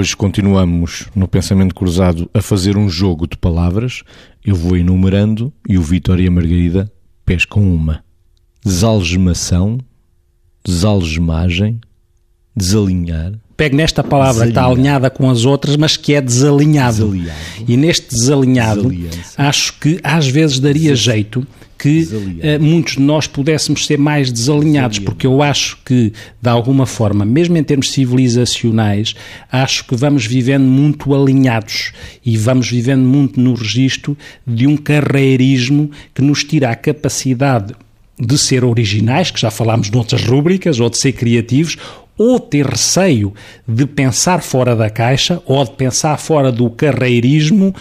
Hoje continuamos no pensamento cruzado a fazer um jogo de palavras. Eu vou enumerando e o Vitória e a Margarida pescam uma. Desalgemação, desalgemagem, desalinhar. Pego nesta palavra que está alinhada com as outras, mas que é desalinhado. desalinhado. E neste desalinhado, acho que às vezes daria jeito que uh, muitos de nós pudéssemos ser mais desalinhados, porque eu acho que, de alguma forma, mesmo em termos civilizacionais, acho que vamos vivendo muito alinhados e vamos vivendo muito no registro de um carreirismo que nos tira a capacidade de ser originais, que já falámos noutras rúbricas, ou de ser criativos, ou ter receio de pensar fora da caixa, ou de pensar fora do carreirismo,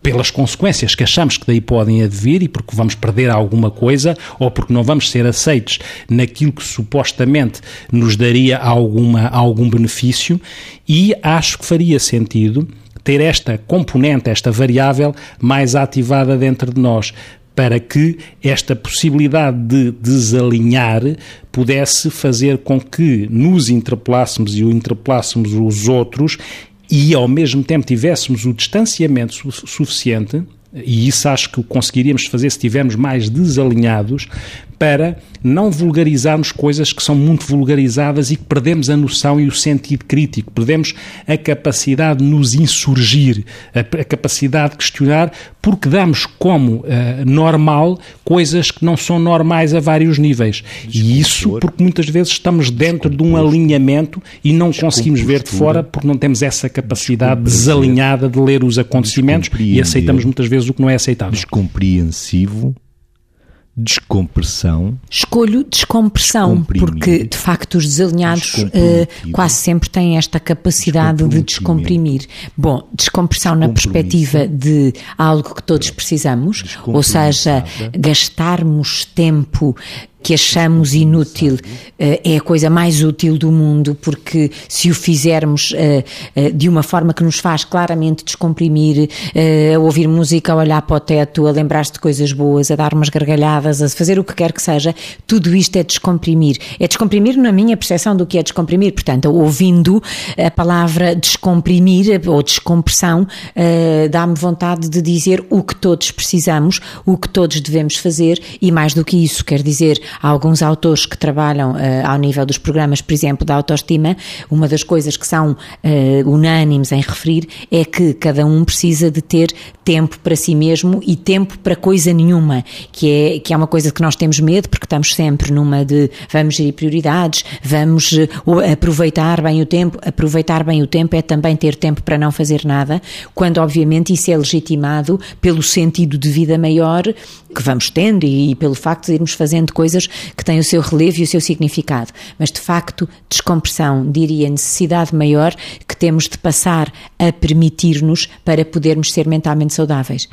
pelas consequências que achamos que daí podem advir e porque vamos perder alguma coisa ou porque não vamos ser aceitos naquilo que supostamente nos daria alguma, algum benefício. E acho que faria sentido ter esta componente, esta variável mais ativada dentro de nós para que esta possibilidade de desalinhar pudesse fazer com que nos interpelássemos e o interpelássemos os outros e ao mesmo tempo tivéssemos o distanciamento su suficiente, e isso acho que conseguiríamos fazer se estivermos mais desalinhados, para não vulgarizarmos coisas que são muito vulgarizadas e que perdemos a noção e o sentido crítico, perdemos a capacidade de nos insurgir, a, a capacidade de questionar, porque damos como uh, normal coisas que não são normais a vários níveis. E isso porque muitas vezes estamos dentro de um alinhamento e não conseguimos ver de fora porque não temos essa capacidade desalinhada de ler os acontecimentos e aceitamos muitas vezes o que não é aceitável. Descompreensivo descompressão. Escolho descompressão, porque de facto os desalinhados uh, quase sempre têm esta capacidade de descomprimir. Bom, descompressão na perspectiva de algo que todos precisamos, ou seja, gastarmos tempo que achamos inútil eh, é a coisa mais útil do mundo, porque se o fizermos eh, eh, de uma forma que nos faz claramente descomprimir, a ouvir música, a olhar para o teto, a lembrar-se de coisas boas, a dar umas gargalhadas, a fazer o que quer que seja, tudo isto é descomprimir. É descomprimir na minha percepção do que é descomprimir. Portanto, ouvindo a palavra descomprimir ou descompressão, dá-me vontade de dizer o que todos precisamos, o que todos devemos fazer e mais do que isso, quer dizer, Há alguns autores que trabalham uh, ao nível dos programas, por exemplo, da autoestima. Uma das coisas que são uh, unânimes em referir é que cada um precisa de ter tempo para si mesmo e tempo para coisa nenhuma, que é, que é uma coisa que nós temos medo, porque estamos sempre numa de vamos gerir prioridades, vamos uh, aproveitar bem o tempo. Aproveitar bem o tempo é também ter tempo para não fazer nada, quando obviamente isso é legitimado pelo sentido de vida maior que vamos tendo e, e pelo facto de irmos fazendo coisas coisas que têm o seu relevo e o seu significado. Mas, de facto, descompressão, diria, necessidade maior que temos de passar a permitir-nos para podermos ser mentalmente saudáveis.